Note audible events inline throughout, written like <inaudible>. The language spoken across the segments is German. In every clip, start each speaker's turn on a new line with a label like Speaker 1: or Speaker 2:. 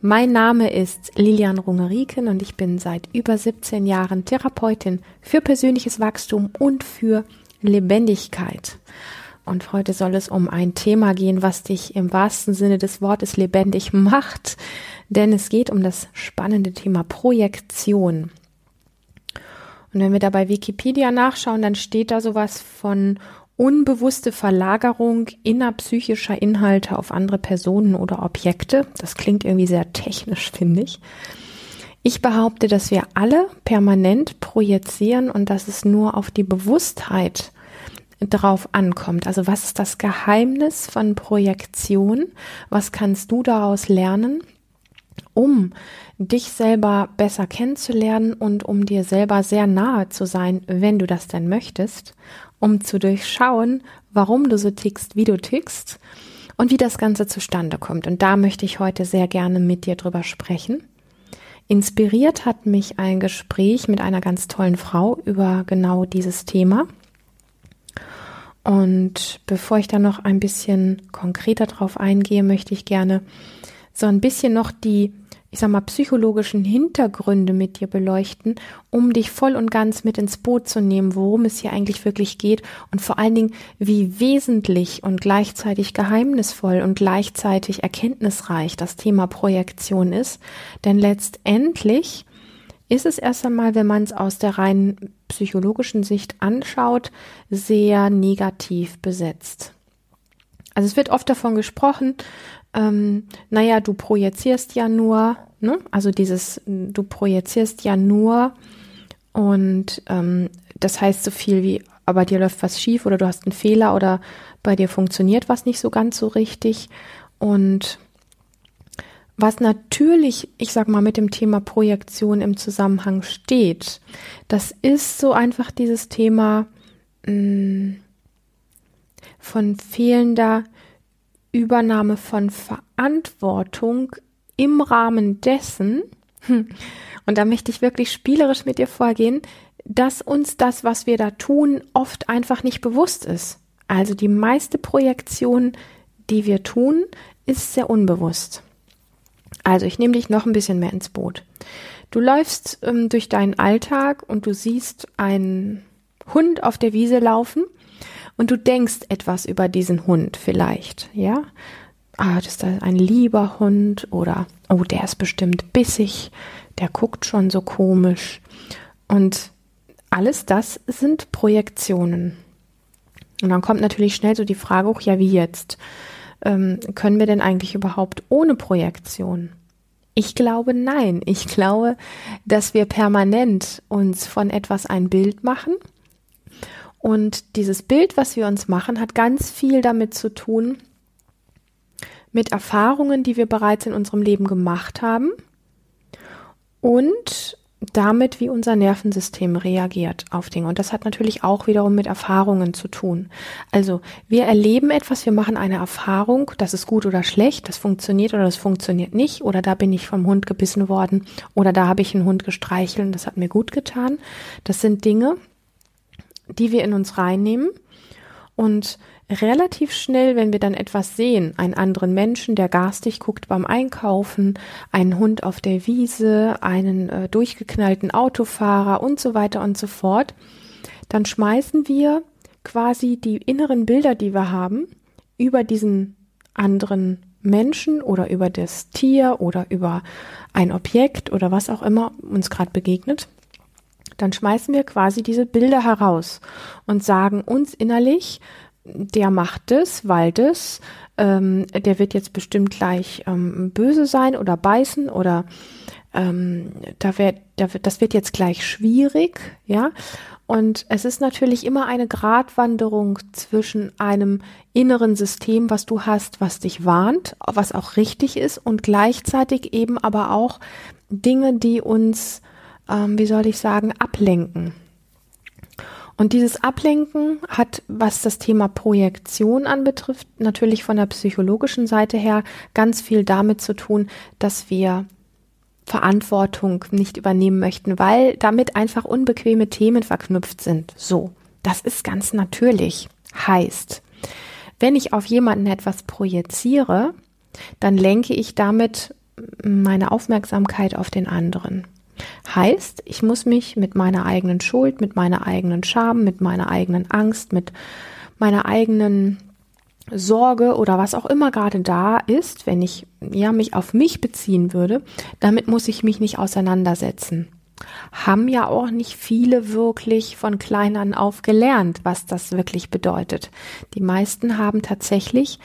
Speaker 1: Mein Name ist Lilian Rungeriken und ich bin seit über 17 Jahren Therapeutin für persönliches Wachstum und für Lebendigkeit. Und heute soll es um ein Thema gehen, was dich im wahrsten Sinne des Wortes lebendig macht, denn es geht um das spannende Thema Projektion. Und wenn wir da bei Wikipedia nachschauen, dann steht da sowas von unbewusste Verlagerung innerpsychischer Inhalte auf andere Personen oder Objekte. Das klingt irgendwie sehr technisch, <laughs> finde ich. Ich behaupte, dass wir alle permanent projizieren und dass es nur auf die Bewusstheit drauf ankommt. Also was ist das Geheimnis von Projektion? Was kannst du daraus lernen, um dich selber besser kennenzulernen und um dir selber sehr nahe zu sein, wenn du das denn möchtest? Um zu durchschauen, warum du so tickst, wie du tickst und wie das Ganze zustande kommt. Und da möchte ich heute sehr gerne mit dir drüber sprechen. Inspiriert hat mich ein Gespräch mit einer ganz tollen Frau über genau dieses Thema. Und bevor ich da noch ein bisschen konkreter drauf eingehe, möchte ich gerne so ein bisschen noch die ich sag mal, psychologischen Hintergründe mit dir beleuchten, um dich voll und ganz mit ins Boot zu nehmen, worum es hier eigentlich wirklich geht und vor allen Dingen, wie wesentlich und gleichzeitig geheimnisvoll und gleichzeitig erkenntnisreich das Thema Projektion ist. Denn letztendlich ist es erst einmal, wenn man es aus der rein psychologischen Sicht anschaut, sehr negativ besetzt. Also es wird oft davon gesprochen, ähm, naja, du projizierst ja nur, ne? Also dieses, du projizierst ja nur und ähm, das heißt so viel wie, aber dir läuft was schief oder du hast einen Fehler oder bei dir funktioniert was nicht so ganz so richtig. Und was natürlich, ich sag mal, mit dem Thema Projektion im Zusammenhang steht, das ist so einfach dieses Thema mh, mm, von fehlender Übernahme von Verantwortung im Rahmen dessen, und da möchte ich wirklich spielerisch mit dir vorgehen, dass uns das, was wir da tun, oft einfach nicht bewusst ist. Also die meiste Projektion, die wir tun, ist sehr unbewusst. Also ich nehme dich noch ein bisschen mehr ins Boot. Du läufst ähm, durch deinen Alltag und du siehst einen Hund auf der Wiese laufen und du denkst etwas über diesen Hund vielleicht, ja? Ah, das ist ein lieber Hund oder oh, der ist bestimmt bissig, der guckt schon so komisch. Und alles das sind Projektionen. Und dann kommt natürlich schnell so die Frage hoch, ja, wie jetzt? Ähm, können wir denn eigentlich überhaupt ohne Projektion? Ich glaube nein. Ich glaube, dass wir permanent uns von etwas ein Bild machen und dieses Bild, was wir uns machen, hat ganz viel damit zu tun, mit Erfahrungen, die wir bereits in unserem Leben gemacht haben und damit, wie unser Nervensystem reagiert auf Dinge. Und das hat natürlich auch wiederum mit Erfahrungen zu tun. Also wir erleben etwas, wir machen eine Erfahrung, das ist gut oder schlecht, das funktioniert oder das funktioniert nicht, oder da bin ich vom Hund gebissen worden, oder da habe ich einen Hund gestreichelt und das hat mir gut getan. Das sind Dinge, die wir in uns reinnehmen und relativ schnell, wenn wir dann etwas sehen, einen anderen Menschen, der garstig guckt beim Einkaufen, einen Hund auf der Wiese, einen äh, durchgeknallten Autofahrer und so weiter und so fort, dann schmeißen wir quasi die inneren Bilder, die wir haben, über diesen anderen Menschen oder über das Tier oder über ein Objekt oder was auch immer uns gerade begegnet, dann schmeißen wir quasi diese Bilder heraus und sagen uns innerlich, der macht es, weil das, ähm, der wird jetzt bestimmt gleich ähm, böse sein oder beißen oder ähm, da wird, da wird, das wird jetzt gleich schwierig, ja. Und es ist natürlich immer eine Gratwanderung zwischen einem inneren System, was du hast, was dich warnt, was auch richtig ist und gleichzeitig eben aber auch Dinge, die uns ähm, wie soll ich sagen, ablenken. Und dieses Ablenken hat, was das Thema Projektion anbetrifft, natürlich von der psychologischen Seite her ganz viel damit zu tun, dass wir Verantwortung nicht übernehmen möchten, weil damit einfach unbequeme Themen verknüpft sind. So, das ist ganz natürlich. Heißt, wenn ich auf jemanden etwas projiziere, dann lenke ich damit meine Aufmerksamkeit auf den anderen. Heißt, ich muss mich mit meiner eigenen Schuld, mit meiner eigenen Scham, mit meiner eigenen Angst, mit meiner eigenen Sorge oder was auch immer gerade da ist, wenn ich ja mich auf mich beziehen würde, damit muss ich mich nicht auseinandersetzen. Haben ja auch nicht viele wirklich von klein an auf gelernt, was das wirklich bedeutet. Die meisten haben tatsächlich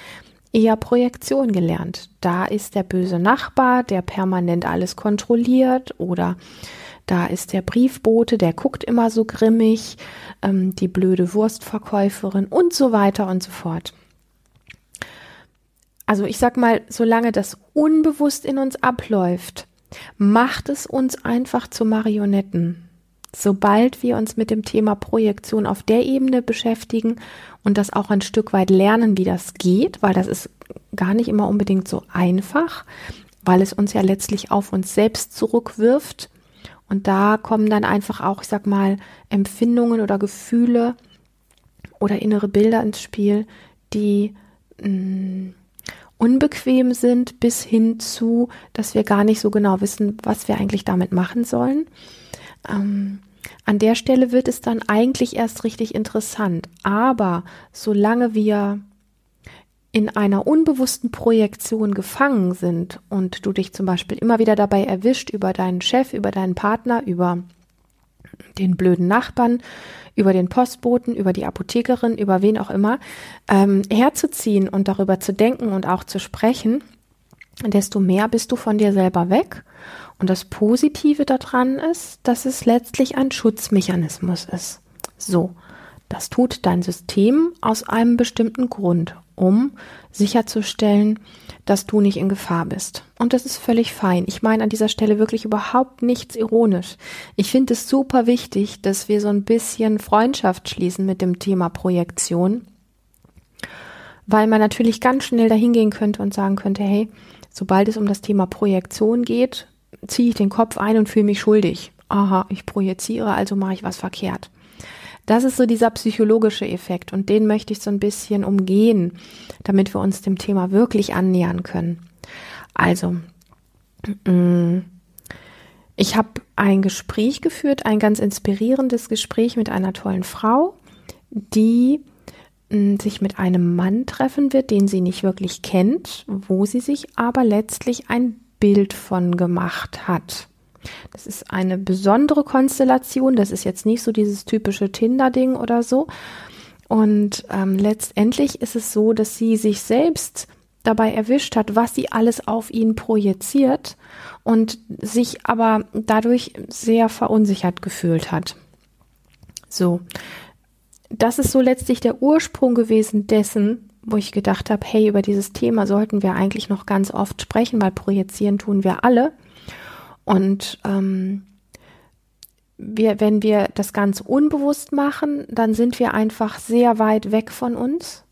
Speaker 1: eher Projektion gelernt. Da ist der böse Nachbar, der permanent alles kontrolliert oder da ist der Briefbote, der guckt immer so grimmig, ähm, die blöde Wurstverkäuferin und so weiter und so fort. Also ich sag mal, solange das unbewusst in uns abläuft, macht es uns einfach zu Marionetten. Sobald wir uns mit dem Thema Projektion auf der Ebene beschäftigen und das auch ein Stück weit lernen, wie das geht, weil das ist gar nicht immer unbedingt so einfach, weil es uns ja letztlich auf uns selbst zurückwirft. Und da kommen dann einfach auch, ich sag mal, Empfindungen oder Gefühle oder innere Bilder ins Spiel, die mh, mm, unbequem sind, bis hin zu, dass wir gar nicht so genau wissen, was wir eigentlich damit machen sollen. Ähm, an der Stelle wird es dann eigentlich erst richtig interessant. Aber solange wir in einer unbewussten Projektion gefangen sind und du dich zum Beispiel immer wieder dabei erwischt, über deinen Chef, über deinen Partner, über den blöden Nachbarn, über den Postboten, über die Apothekerin, über wen auch immer, ähm, herzuziehen und darüber zu denken und auch zu sprechen, desto mehr bist du von dir selber weg. Und das Positive daran ist, dass es letztlich ein Schutzmechanismus ist. So, das tut dein System aus einem bestimmten Grund, um sicherzustellen, dass du nicht in Gefahr bist. Und das ist völlig fein. Ich meine an dieser Stelle wirklich überhaupt nichts ironisch. Ich finde es super wichtig, dass wir so ein bisschen Freundschaft schließen mit dem Thema Projektion, weil man natürlich ganz schnell dahingehen könnte und sagen könnte, hey, sobald es um das Thema Projektion geht, ziehe ich den Kopf ein und fühle mich schuldig. Aha, ich projiziere, also mache ich was verkehrt. Das ist so dieser psychologische Effekt und den möchte ich so ein bisschen umgehen, damit wir uns dem Thema wirklich annähern können. Also, mm, ich habe ein Gespräch geführt, ein ganz inspirierendes Gespräch mit einer tollen Frau, die sich mit einem Mann treffen wird, den sie nicht wirklich kennt, wo sie sich aber letztlich ein Bild von gemacht hat. Das ist eine besondere Konstellation. Das ist jetzt nicht so dieses typische Tinder-Ding oder so. Und ähm, letztendlich ist es so, dass sie sich selbst dabei erwischt hat, was sie alles auf ihn projiziert und sich aber dadurch sehr verunsichert gefühlt hat. So, das ist so letztlich der Ursprung gewesen dessen, wo ich gedacht habe, hey, über dieses Thema sollten wir eigentlich noch ganz oft sprechen, weil projizieren tun wir alle. Und ähm, wir, wenn wir das ganz unbewusst machen, dann sind wir einfach sehr weit weg von uns.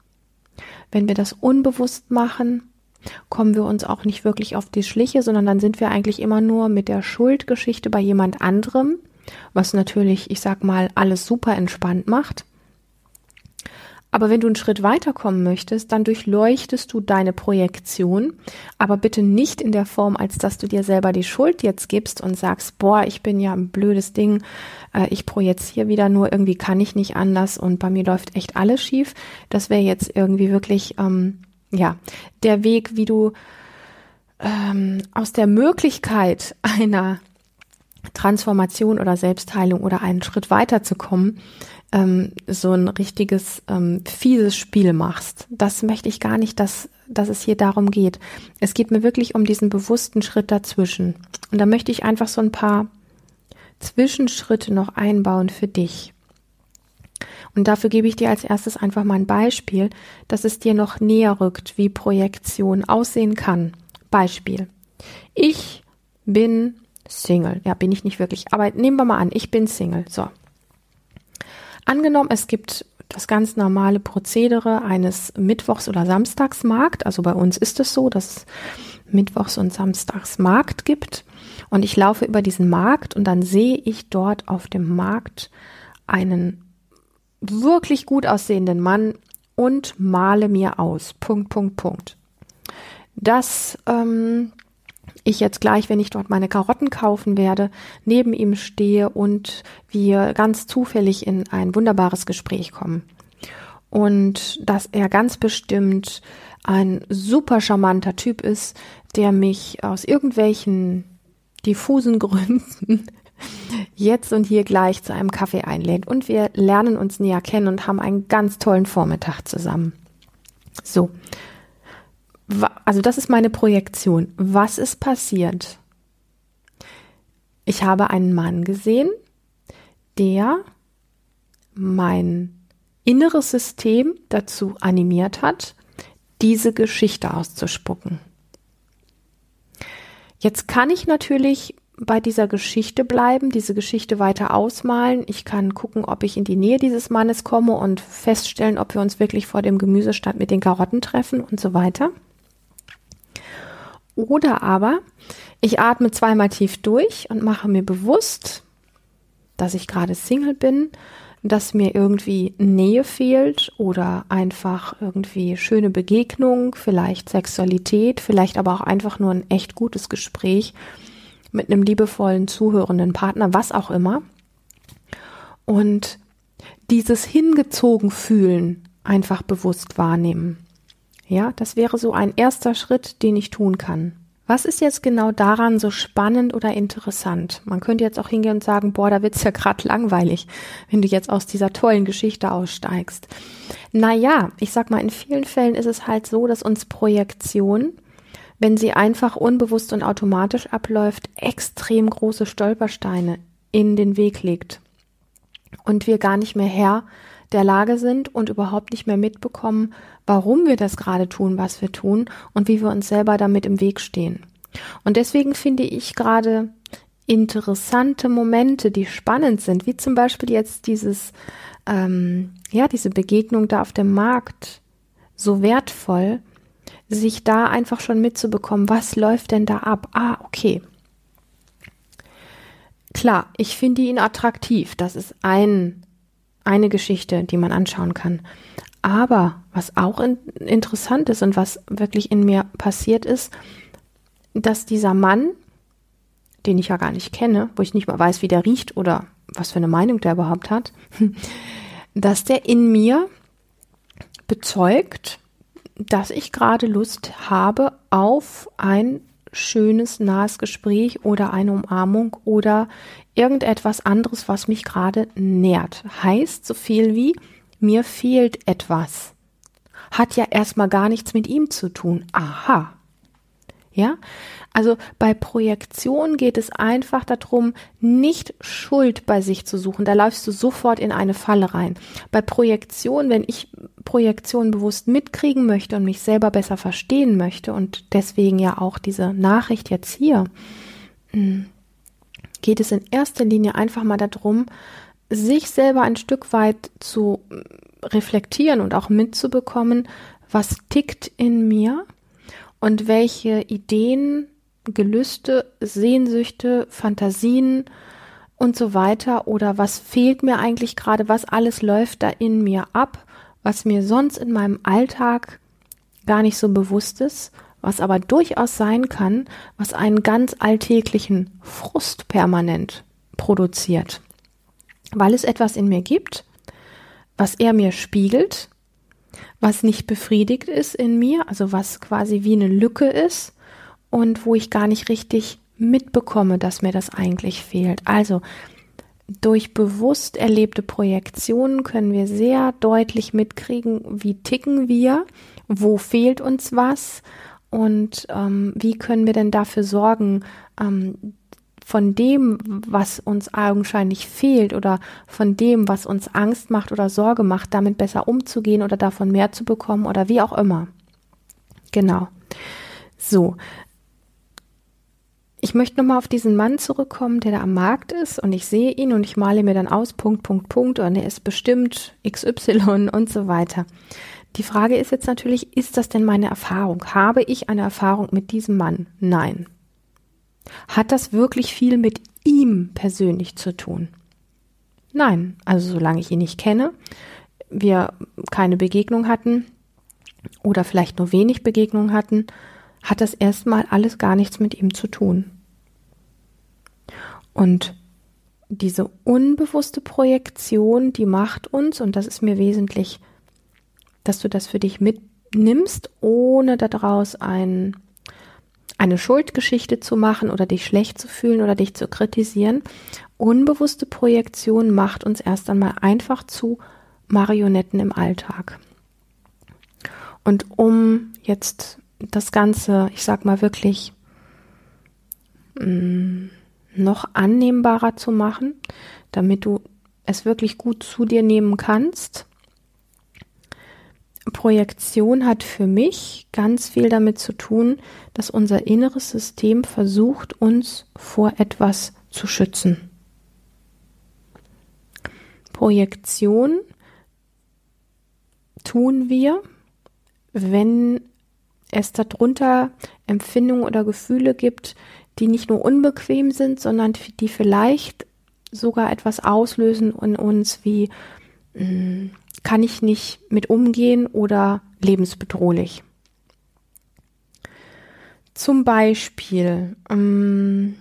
Speaker 1: Wenn wir das unbewusst machen, kommen wir uns auch nicht wirklich auf die Schliche, sondern dann sind wir eigentlich immer nur mit der Schuldgeschichte bei jemand anderem, was natürlich, ich sag mal, alles super entspannt macht. Aber wenn du einen Schritt weiterkommen möchtest, dann durchleuchtest du deine Projektion, aber bitte nicht in der Form, als dass du dir selber die Schuld jetzt gibst und sagst, boah, ich bin ja ein blödes Ding, äh, ich projiziere wieder nur, irgendwie kann ich nicht anders und bei mir läuft echt alles schief. Das wäre jetzt irgendwie wirklich, ähm, ja, der Weg, wie du ähm, aus der Möglichkeit einer Transformation oder Selbstheilung oder einen Schritt weiterzukommen, ähm, so ein richtiges ähm, fieses Spiel machst. Das möchte ich gar nicht, dass, dass es hier darum geht. Es geht mir wirklich um diesen bewussten Schritt dazwischen. Und da möchte ich einfach so ein paar Zwischenschritte noch einbauen für dich. Und dafür gebe ich dir als erstes einfach mal ein Beispiel, dass es dir noch näher rückt, wie Projektion aussehen kann. Beispiel. Ich bin Single. Ja, bin ich nicht wirklich. Aber nehmen wir mal an, ich bin Single. So. Angenommen, es gibt das ganz normale Prozedere eines Mittwochs- oder Samstagsmarkt. Also bei uns ist es so, dass es Mittwochs- und Samstagsmarkt gibt. Und ich laufe über diesen Markt und dann sehe ich dort auf dem Markt einen wirklich gut aussehenden Mann und male mir aus. Punkt, Punkt, Punkt. Dass ähm, ich jetzt gleich, wenn ich dort meine Karotten kaufen werde, neben ihm stehe und wir ganz zufällig in ein wunderbares Gespräch kommen. Und dass er ganz bestimmt ein super charmanter Typ ist, der mich aus irgendwelchen diffusen <laughs> Gründen jetzt und hier gleich zu einem Kaffee einlädt und wir lernen uns näher kennen und haben einen ganz tollen Vormittag zusammen. So. Also das ist meine Projektion. Was ist passiert? Ich habe einen Mann gesehen, der mein inneres System dazu animiert hat, diese Geschichte auszuspucken. Jetzt kann ich natürlich bei dieser Geschichte bleiben, diese Geschichte weiter ausmalen. Ich kann gucken, ob ich in die Nähe dieses Mannes komme und feststellen, ob wir uns wirklich vor dem Gemüsestand mit den Karotten treffen und so weiter. Oder aber ich atme zweimal tief durch und mache mir bewusst, dass ich gerade Single bin, dass mir irgendwie Nähe fehlt oder einfach irgendwie schöne Begegnung, vielleicht Sexualität, vielleicht aber auch einfach nur ein echt gutes Gespräch mit einem liebevollen, zuhörenden Partner, was auch immer. Und dieses hingezogen fühlen einfach bewusst wahrnehmen. Ja, das wäre so ein erster Schritt, den ich tun kann. Was ist jetzt genau daran so spannend oder interessant? Man könnte jetzt auch hingehen und sagen, boah, da wird's ja gerade langweilig, wenn du jetzt aus dieser tollen Geschichte aussteigst. Naja, ich sag mal, in vielen Fällen ist es halt so, dass uns Projektion wenn sie einfach unbewusst und automatisch abläuft, extrem große Stolpersteine in den Weg legt und wir gar nicht mehr Herr der Lage sind und überhaupt nicht mehr mitbekommen, warum wir das gerade tun, was wir tun und wie wir uns selber damit im Weg stehen. Und deswegen finde ich gerade interessante Momente, die spannend sind, wie zum Beispiel jetzt dieses, ähm, ja, diese Begegnung da auf dem Markt so wertvoll, sich da einfach schon mitzubekommen, was läuft denn da ab? Ah, okay. Klar, ich finde ihn attraktiv. Das ist ein, eine Geschichte, die man anschauen kann. Aber was auch in, interessant ist und was wirklich in mir passiert ist, dass dieser Mann, den ich ja gar nicht kenne, wo ich nicht mal weiß, wie der riecht oder was für eine Meinung der überhaupt hat, <laughs> dass der in mir bezeugt, dass ich gerade Lust habe auf ein schönes, nahes Gespräch oder eine Umarmung oder irgendetwas anderes, was mich gerade nährt. Heißt so viel wie, mir fehlt etwas. Hat ja erstmal gar nichts mit ihm zu tun. Aha. Ja, also bei Projektion geht es einfach darum, nicht Schuld bei sich zu suchen. Da läufst du sofort in eine Falle rein. Bei Projektion, wenn ich Projektion bewusst mitkriegen möchte und mich selber besser verstehen möchte und deswegen ja auch diese Nachricht jetzt hier, hm, geht es in erster Linie einfach mal darum, sich selber ein Stück weit zu reflektieren und auch mitzubekommen, was tickt in mir und welche Ideen, Gelüste, Sehnsüchte, Fantasien und so weiter oder was fehlt mir eigentlich gerade, was alles läuft da in mir ab, was mir sonst in meinem Alltag gar nicht so bewusst ist, was aber durchaus sein kann, was einen ganz alltäglichen Frust permanent produziert, weil es etwas in mir gibt, was er mir spiegelt, was nicht befriedigt ist in mir, also was quasi wie eine Lücke ist und wo ich gar nicht richtig mitbekomme, dass mir das eigentlich fehlt. Also durch bewusst erlebte Projektionen können wir sehr deutlich mitkriegen, wie ticken wir, wo fehlt uns was und ähm, wie können wir denn dafür sorgen, ähm, von dem, was uns augenscheinlich fehlt oder von dem, was uns Angst macht oder Sorge macht, damit besser umzugehen oder davon mehr zu bekommen oder wie auch immer. Genau. So. ich möchte nochmal auf diesen Mann zurückkommen, der da am Markt ist und ich sehe ihn und ich male mir dann aus, Punkt, Punkt, Punkt und er ist bestimmt XY und so weiter. Die Frage ist jetzt natürlich, ist das denn meine Erfahrung? Habe ich eine Erfahrung mit diesem Mann? Nein. Hat das wirklich viel mit ihm persönlich zu tun? Nein, also solange ich ihn nicht kenne, wir keine Begegnung hatten oder vielleicht nur wenig Begegnung hatten, hat das erstmal alles gar nichts mit ihm zu tun. Und diese unbewusste Projektion, die macht uns, und das ist mir wesentlich, dass du das für dich mitnimmst, ohne daraus ein, eine Schuldgeschichte zu machen oder dich schlecht zu fühlen oder dich zu kritisieren. Unbewusste Projektion macht uns erst einmal einfach zu Marionetten im Alltag. Und um jetzt das Ganze, ich sag mal wirklich, mm, noch annehmbarer zu machen, damit du es wirklich gut zu dir nehmen kannst. Projektion hat für mich ganz viel damit zu tun, dass unser inneres System versucht, uns vor etwas zu schützen. Projektion tun wir, wenn es darunter Empfindungen oder Gefühle gibt, die nicht nur unbequem sind, sondern die vielleicht sogar etwas auslösen in uns wie hm, kann ich nicht mit umgehen oder lebensbedrohlich. Zum Beispiel, ähm,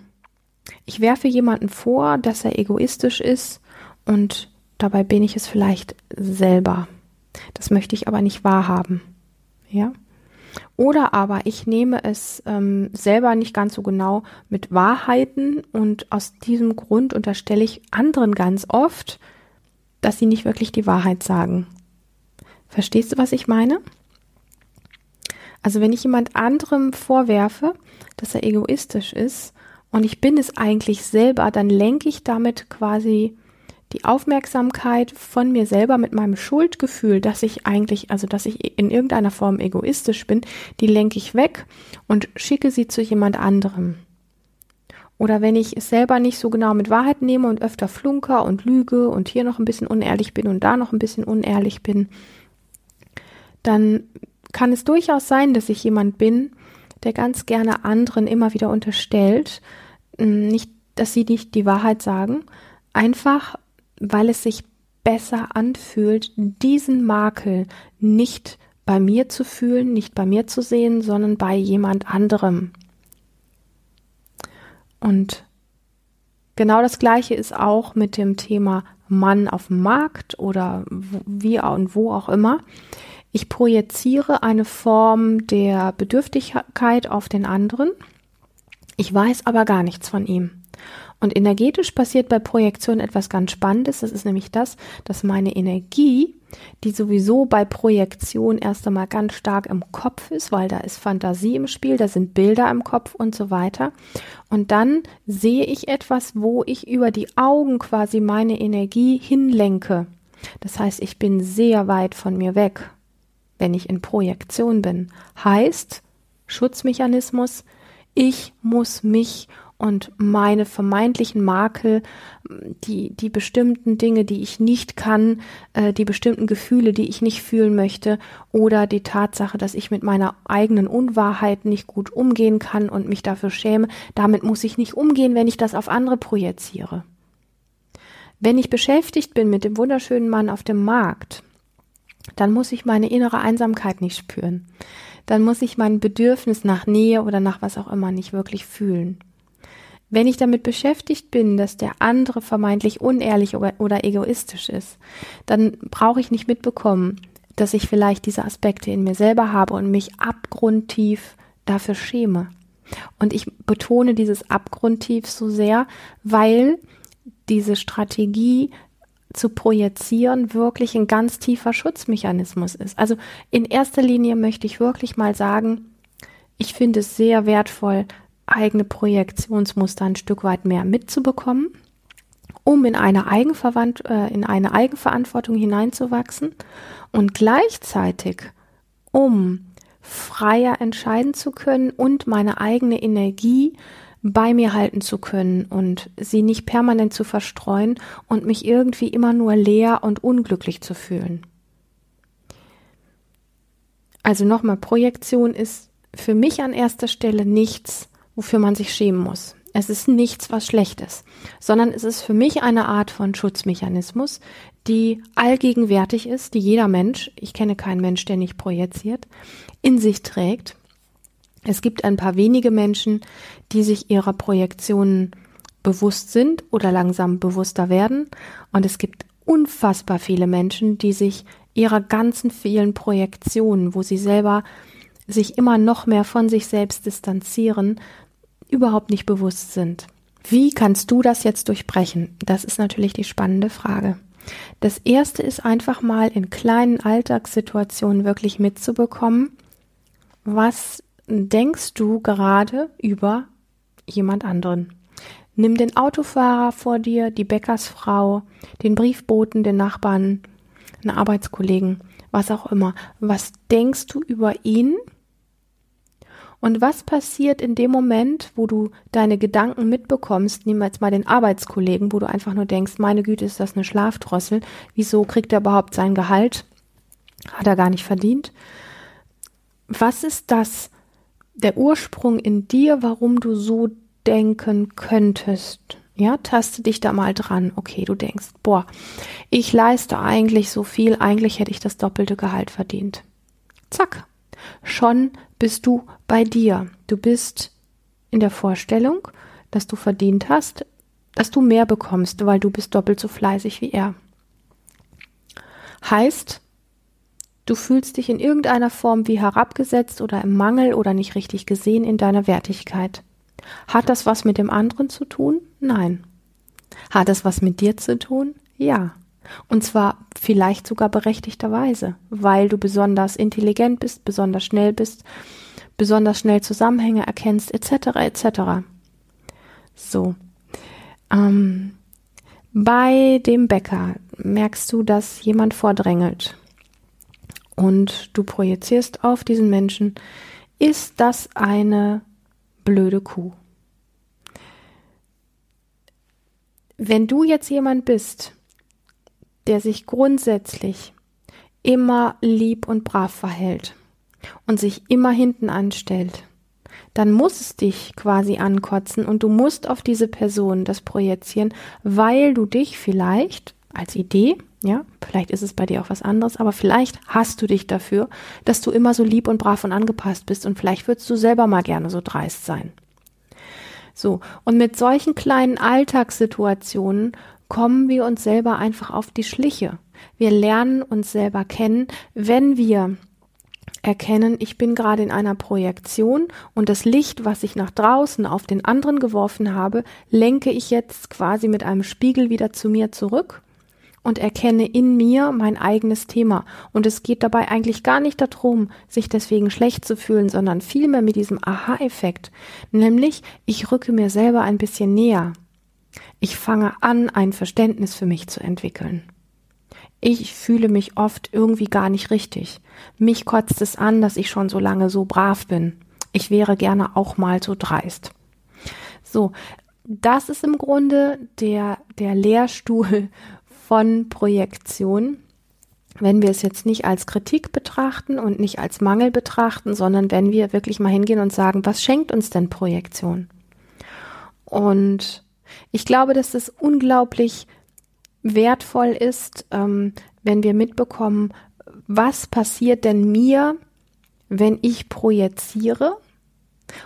Speaker 1: ich werfe jemanden vor, dass er egoistisch ist und dabei bin ich es vielleicht selber. Das möchte ich aber nicht wahrhaben. Ja? Oder aber ich nehme es ähm, selber nicht ganz so genau mit Wahrheiten und aus diesem Grund unterstelle ich anderen ganz oft, dass sie nicht wirklich die Wahrheit sagen. Verstehst du, was ich meine? Also wenn ich jemand anderem vorwerfe, dass er egoistisch ist und ich bin es eigentlich selber, dann lenke ich damit quasi die Aufmerksamkeit von mir selber mit meinem Schuldgefühl, dass ich eigentlich, also dass ich in irgendeiner Form egoistisch bin, die lenke ich weg und schicke sie zu jemand anderem. Oder wenn ich es selber nicht so genau mit Wahrheit nehme und öfter flunker und lüge und hier noch ein bisschen unehrlich bin und da noch ein bisschen unehrlich bin, dann kann es durchaus sein, dass ich jemand bin, der ganz gerne anderen immer wieder unterstellt, nicht, dass sie nicht die Wahrheit sagen, einfach weil es sich besser anfühlt, diesen Makel nicht bei mir zu fühlen, nicht bei mir zu sehen, sondern bei jemand anderem. Und genau das Gleiche ist auch mit dem Thema Mann auf dem Markt oder wie und wo auch immer. Ich projiziere eine Form der Bedürftigkeit auf den anderen. Ich weiß aber gar nichts von ihm. Und energetisch passiert bei Projektion etwas ganz Spannendes. Das ist nämlich das, dass meine Energie, die sowieso bei Projektion erst einmal ganz stark im Kopf ist, weil da ist Fantasie im Spiel, da sind Bilder im Kopf und so weiter. Und dann sehe ich etwas, wo ich über die Augen quasi meine Energie hinlenke. Das heißt, ich bin sehr weit von mir weg, wenn ich in Projektion bin. Heißt, Schutzmechanismus, ich muss mich und meine vermeintlichen Makel, die, die bestimmten Dinge, die ich nicht kann, äh, die bestimmten Gefühle, die ich nicht fühlen möchte oder die Tatsache, dass ich mit meiner eigenen Unwahrheit nicht gut umgehen kann und mich dafür schäme, damit muss ich nicht umgehen, wenn ich das auf andere projiziere. Wenn ich beschäftigt bin mit dem wunderschönen Mann auf dem Markt, dann muss ich meine innere Einsamkeit nicht spüren. Dann muss ich mein Bedürfnis nach Nähe oder nach was auch immer nicht wirklich fühlen. Wenn ich damit beschäftigt bin, dass der andere vermeintlich unehrlich oder egoistisch ist, dann brauche ich nicht mitbekommen, dass ich vielleicht diese Aspekte in mir selber habe und mich abgrundtief dafür schäme. Und ich betone dieses abgrundtief so sehr, weil diese Strategie zu projizieren wirklich ein ganz tiefer Schutzmechanismus ist. Also in erster Linie möchte ich wirklich mal sagen, ich finde es sehr wertvoll, eigene Projektionsmuster ein Stück weit mehr mitzubekommen, um in eine, Eigenverwand äh, in eine Eigenverantwortung hineinzuwachsen und gleichzeitig, um freier entscheiden zu können und meine eigene Energie bei mir halten zu können und sie nicht permanent zu verstreuen und mich irgendwie immer nur leer und unglücklich zu fühlen. Also nochmal, Projektion ist für mich an erster Stelle nichts, wofür man sich schämen muss. Es ist nichts, was schlecht ist, sondern es ist für mich eine Art von Schutzmechanismus, die allgegenwärtig ist, die jeder Mensch, ich kenne keinen Mensch, der nicht projiziert, in sich trägt. Es gibt ein paar wenige Menschen, die sich ihrer Projektionen bewusst sind oder langsam bewusster werden. Und es gibt unfassbar viele Menschen, die sich ihrer ganzen vielen Projektionen, wo sie selber sich immer noch mehr von sich selbst distanzieren, überhaupt nicht bewusst sind. Wie kannst du das jetzt durchbrechen? Das ist natürlich die spannende Frage. Das erste ist einfach mal in kleinen Alltagssituationen wirklich mitzubekommen, was denkst du gerade über jemand anderen? Nimm den Autofahrer vor dir, die Bäckersfrau, den Briefboten, den Nachbarn, einen Arbeitskollegen, was auch immer. Was denkst du über ihn? Und was passiert in dem Moment, wo du deine Gedanken mitbekommst, wir jetzt mal den Arbeitskollegen, wo du einfach nur denkst, meine Güte, ist das eine Schlafdrossel, wieso kriegt er überhaupt sein Gehalt? Hat er gar nicht verdient? Was ist das, der Ursprung in dir, warum du so denken könntest? Ja, taste dich da mal dran. Okay, du denkst, boah, ich leiste eigentlich so viel, eigentlich hätte ich das doppelte Gehalt verdient. Zack. Schon bist du bei dir. Du bist in der Vorstellung, dass du verdient hast, dass du mehr bekommst, weil du bist doppelt so fleißig wie er. Heißt, du fühlst dich in irgendeiner Form wie herabgesetzt oder im Mangel oder nicht richtig gesehen in deiner Wertigkeit. Hat das was mit dem anderen zu tun? Nein. Hat das was mit dir zu tun? Ja. Und zwar vielleicht sogar berechtigterweise, weil du besonders intelligent bist, besonders schnell bist, besonders schnell Zusammenhänge erkennst, etc. etc. So. Ähm, bei dem Bäcker merkst du, dass jemand vordrängelt und du projizierst auf diesen Menschen, ist das eine blöde Kuh? Wenn du jetzt jemand bist, der sich grundsätzlich immer lieb und brav verhält, und sich immer hinten anstellt, dann muss es dich quasi ankotzen und du musst auf diese Person das projizieren, weil du dich vielleicht als Idee, ja, vielleicht ist es bei dir auch was anderes, aber vielleicht hast du dich dafür, dass du immer so lieb und brav und angepasst bist und vielleicht würdest du selber mal gerne so dreist sein. So, und mit solchen kleinen Alltagssituationen kommen wir uns selber einfach auf die Schliche. Wir lernen uns selber kennen, wenn wir erkennen, ich bin gerade in einer Projektion und das Licht, was ich nach draußen auf den anderen geworfen habe, lenke ich jetzt quasi mit einem Spiegel wieder zu mir zurück und erkenne in mir mein eigenes Thema. Und es geht dabei eigentlich gar nicht darum, sich deswegen schlecht zu fühlen, sondern vielmehr mit diesem Aha-Effekt. Nämlich, ich rücke mir selber ein bisschen näher. Ich fange an, ein Verständnis für mich zu entwickeln. Ich fühle mich oft irgendwie gar nicht richtig. Mich kotzt es an, dass ich schon so lange so brav bin. Ich wäre gerne auch mal so dreist. So, das ist im Grunde der, der Lehrstuhl <laughs> von Projektion. Wenn wir es jetzt nicht als Kritik betrachten und nicht als Mangel betrachten, sondern wenn wir wirklich mal hingehen und sagen, was schenkt uns denn Projektion? Und ich glaube, dass es unglaublich wertvoll ist, ähm, wenn wir mitbekommen, was passiert denn mir, wenn ich projiziere?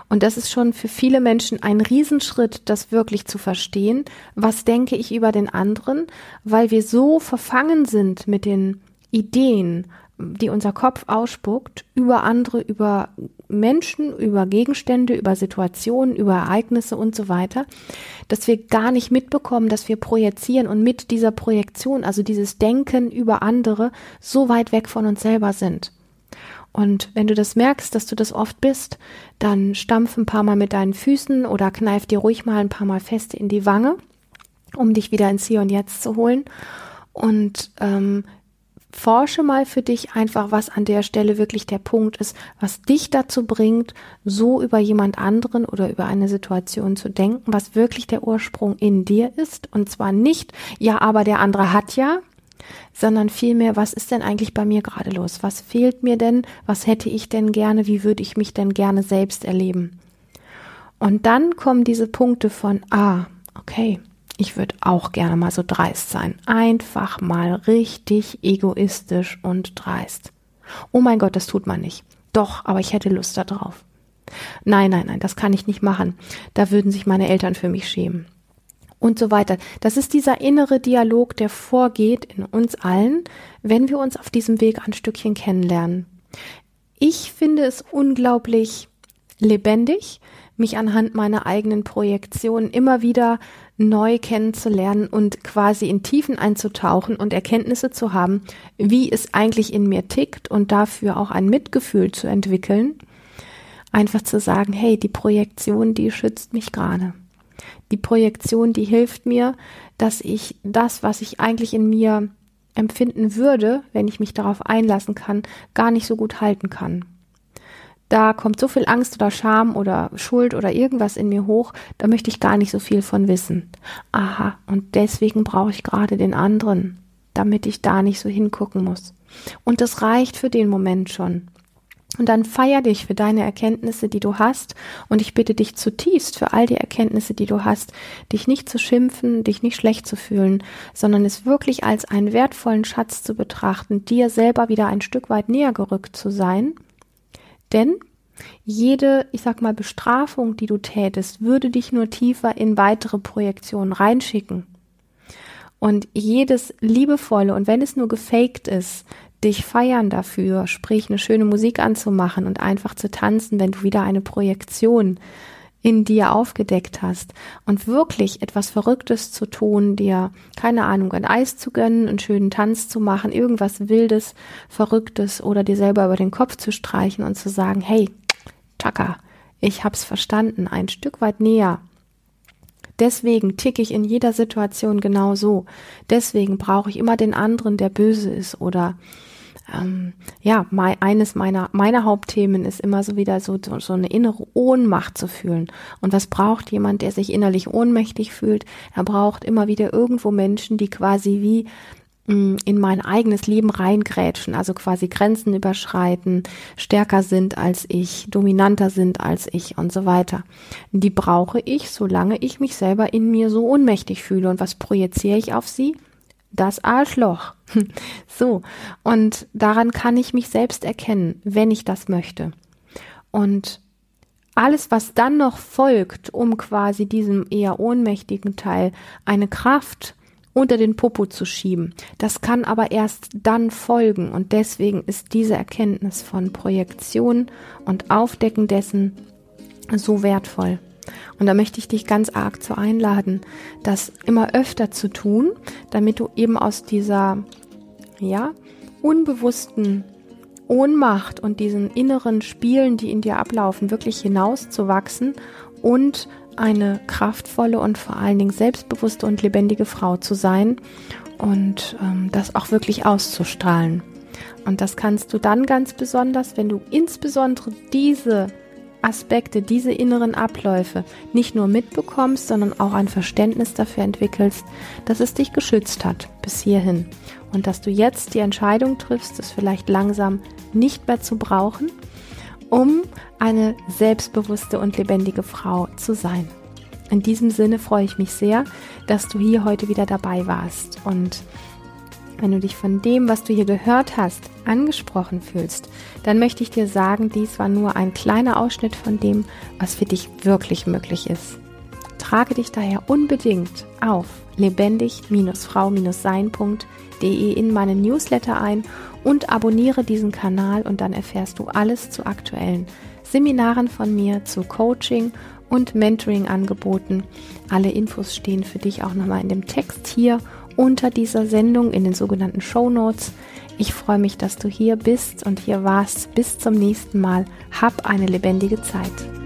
Speaker 1: Und das ist schon für viele Menschen ein Riesenschritt, das wirklich zu verstehen. Was denke ich über den anderen? Weil wir so verfangen sind mit den Ideen, die unser Kopf ausspuckt, über andere, über Menschen, über Gegenstände, über Situationen, über Ereignisse und so weiter, dass wir gar nicht mitbekommen, dass wir projizieren und mit dieser Projektion, also dieses Denken über andere, so weit weg von uns selber sind. Und wenn du das merkst, dass du das oft bist, dann stampf ein paar Mal mit deinen Füßen oder kneif dir ruhig mal ein paar Mal fest in die Wange, um dich wieder ins Hier und Jetzt zu holen. Und ähm, forsche mal für dich einfach, was an der Stelle wirklich der Punkt ist, was dich dazu bringt, so über jemand anderen oder über eine Situation zu denken, was wirklich der Ursprung in dir ist. Und zwar nicht, ja, aber der andere hat ja, sondern vielmehr, was ist denn eigentlich bei mir gerade los? Was fehlt mir denn? Was hätte ich denn gerne? Wie würde ich mich denn gerne selbst erleben? Und dann kommen diese Punkte von, ah, okay, ich würde auch gerne mal so dreist sein. Einfach mal richtig egoistisch und dreist. Oh mein Gott, das tut man nicht. Doch, aber ich hätte Lust darauf. Nein, nein, nein, das kann ich nicht machen. Da würden sich meine Eltern für mich schämen. Und so weiter. Das ist dieser innere Dialog, der vorgeht in uns allen, wenn wir uns auf diesem Weg ein Stückchen kennenlernen. Ich finde es unglaublich lebendig, mich anhand meiner eigenen Projektionen immer wieder neu kennenzulernen und quasi in Tiefen einzutauchen und Erkenntnisse zu haben, wie es eigentlich in mir tickt und dafür auch ein Mitgefühl zu entwickeln. Einfach zu sagen, hey, die Projektion, die schützt mich gerade. Die Projektion, die hilft mir, dass ich das, was ich eigentlich in mir empfinden würde, wenn ich mich darauf einlassen kann, gar nicht so gut halten kann da kommt so viel Angst oder Scham oder Schuld oder irgendwas in mir hoch, da möchte ich gar nicht so viel von wissen. Aha, und deswegen brauche ich gerade den anderen, damit ich da nicht so hingucken muss. Und das reicht für den Moment schon. Und dann feier dich für deine Erkenntnisse, die du hast. Und ich bitte dich zutiefst für all die Erkenntnisse, die du hast, dich nicht zu schimpfen, dich nicht schlecht zu fühlen, sondern es wirklich als einen wertvollen Schatz zu betrachten, dir selber wieder ein Stück weit näher gerückt zu sein denn jede, ich sag mal, Bestrafung, die du tätest, würde dich nur tiefer in weitere Projektionen reinschicken. Und jedes liebevolle, und wenn es nur gefaked ist, dich feiern dafür, sprich eine schöne Musik anzumachen und einfach zu tanzen, wenn du wieder eine Projektion in dir aufgedeckt hast und wirklich etwas Verrücktes zu tun, dir, keine Ahnung, ein Eis zu gönnen, einen schönen Tanz zu machen, irgendwas Wildes, Verrücktes oder dir selber über den Kopf zu streichen und zu sagen, hey, Chaka, ich hab's verstanden, ein Stück weit näher. Deswegen ticke ich in jeder Situation genau so. Deswegen brauche ich immer den anderen, der böse ist oder ähm, ja, mein, eines meiner, meiner Hauptthemen ist immer so wieder so, so, so eine innere Ohnmacht zu fühlen. Und was braucht jemand, der sich innerlich ohnmächtig fühlt? Er braucht immer wieder irgendwo Menschen, die quasi wie mm, in mein eigenes Leben reingrätschen, also quasi Grenzen überschreiten, stärker sind als ich, dominanter sind als ich und so weiter. Die brauche ich, solange ich mich selber in mir so ohnmächtig fühle. Und was projiziere ich auf sie? Das Arschloch. <laughs> So, und daran kann ich mich selbst erkennen, wenn ich das möchte. Und alles, was dann noch folgt, um quasi diesem eher ohnmächtigen Teil eine Kraft unter den Popo zu schieben, das kann aber erst dann folgen. Und deswegen ist diese Erkenntnis von Projektion und Aufdecken dessen so wertvoll. Und da möchte ich dich ganz arg zu einladen, das immer öfter zu tun, damit du eben aus dieser, ja, unbewussten Ohnmacht und diesen inneren Spielen, die in dir ablaufen, wirklich hinauszuwachsen und eine kraftvolle und vor allen Dingen selbstbewusste und lebendige Frau zu sein und ähm, das auch wirklich auszustrahlen. Und das kannst du dann ganz besonders, wenn du insbesondere diese Aspekte, diese inneren Abläufe nicht nur mitbekommst, sondern auch ein Verständnis dafür entwickelst, dass es dich geschützt hat bis hierhin und dass du jetzt die Entscheidung triffst, es vielleicht langsam nicht mehr zu brauchen, um eine selbstbewusste und lebendige Frau zu sein. In diesem Sinne freue ich mich sehr, dass du hier heute wieder dabei warst und wenn du dich von dem, was du hier gehört hast, angesprochen fühlst, dann möchte ich dir sagen, dies war nur ein kleiner Ausschnitt von dem, was für dich wirklich möglich ist. Trage dich daher unbedingt auf lebendig-frau-sein.de in meinen Newsletter ein und abonniere diesen Kanal und dann erfährst du alles zu aktuellen Seminaren von mir, zu Coaching und Mentoring-Angeboten. Alle Infos stehen für dich auch nochmal in dem Text hier unter dieser Sendung in den sogenannten Show Notes. Ich freue mich, dass du hier bist und hier warst. Bis zum nächsten Mal. Hab eine lebendige Zeit.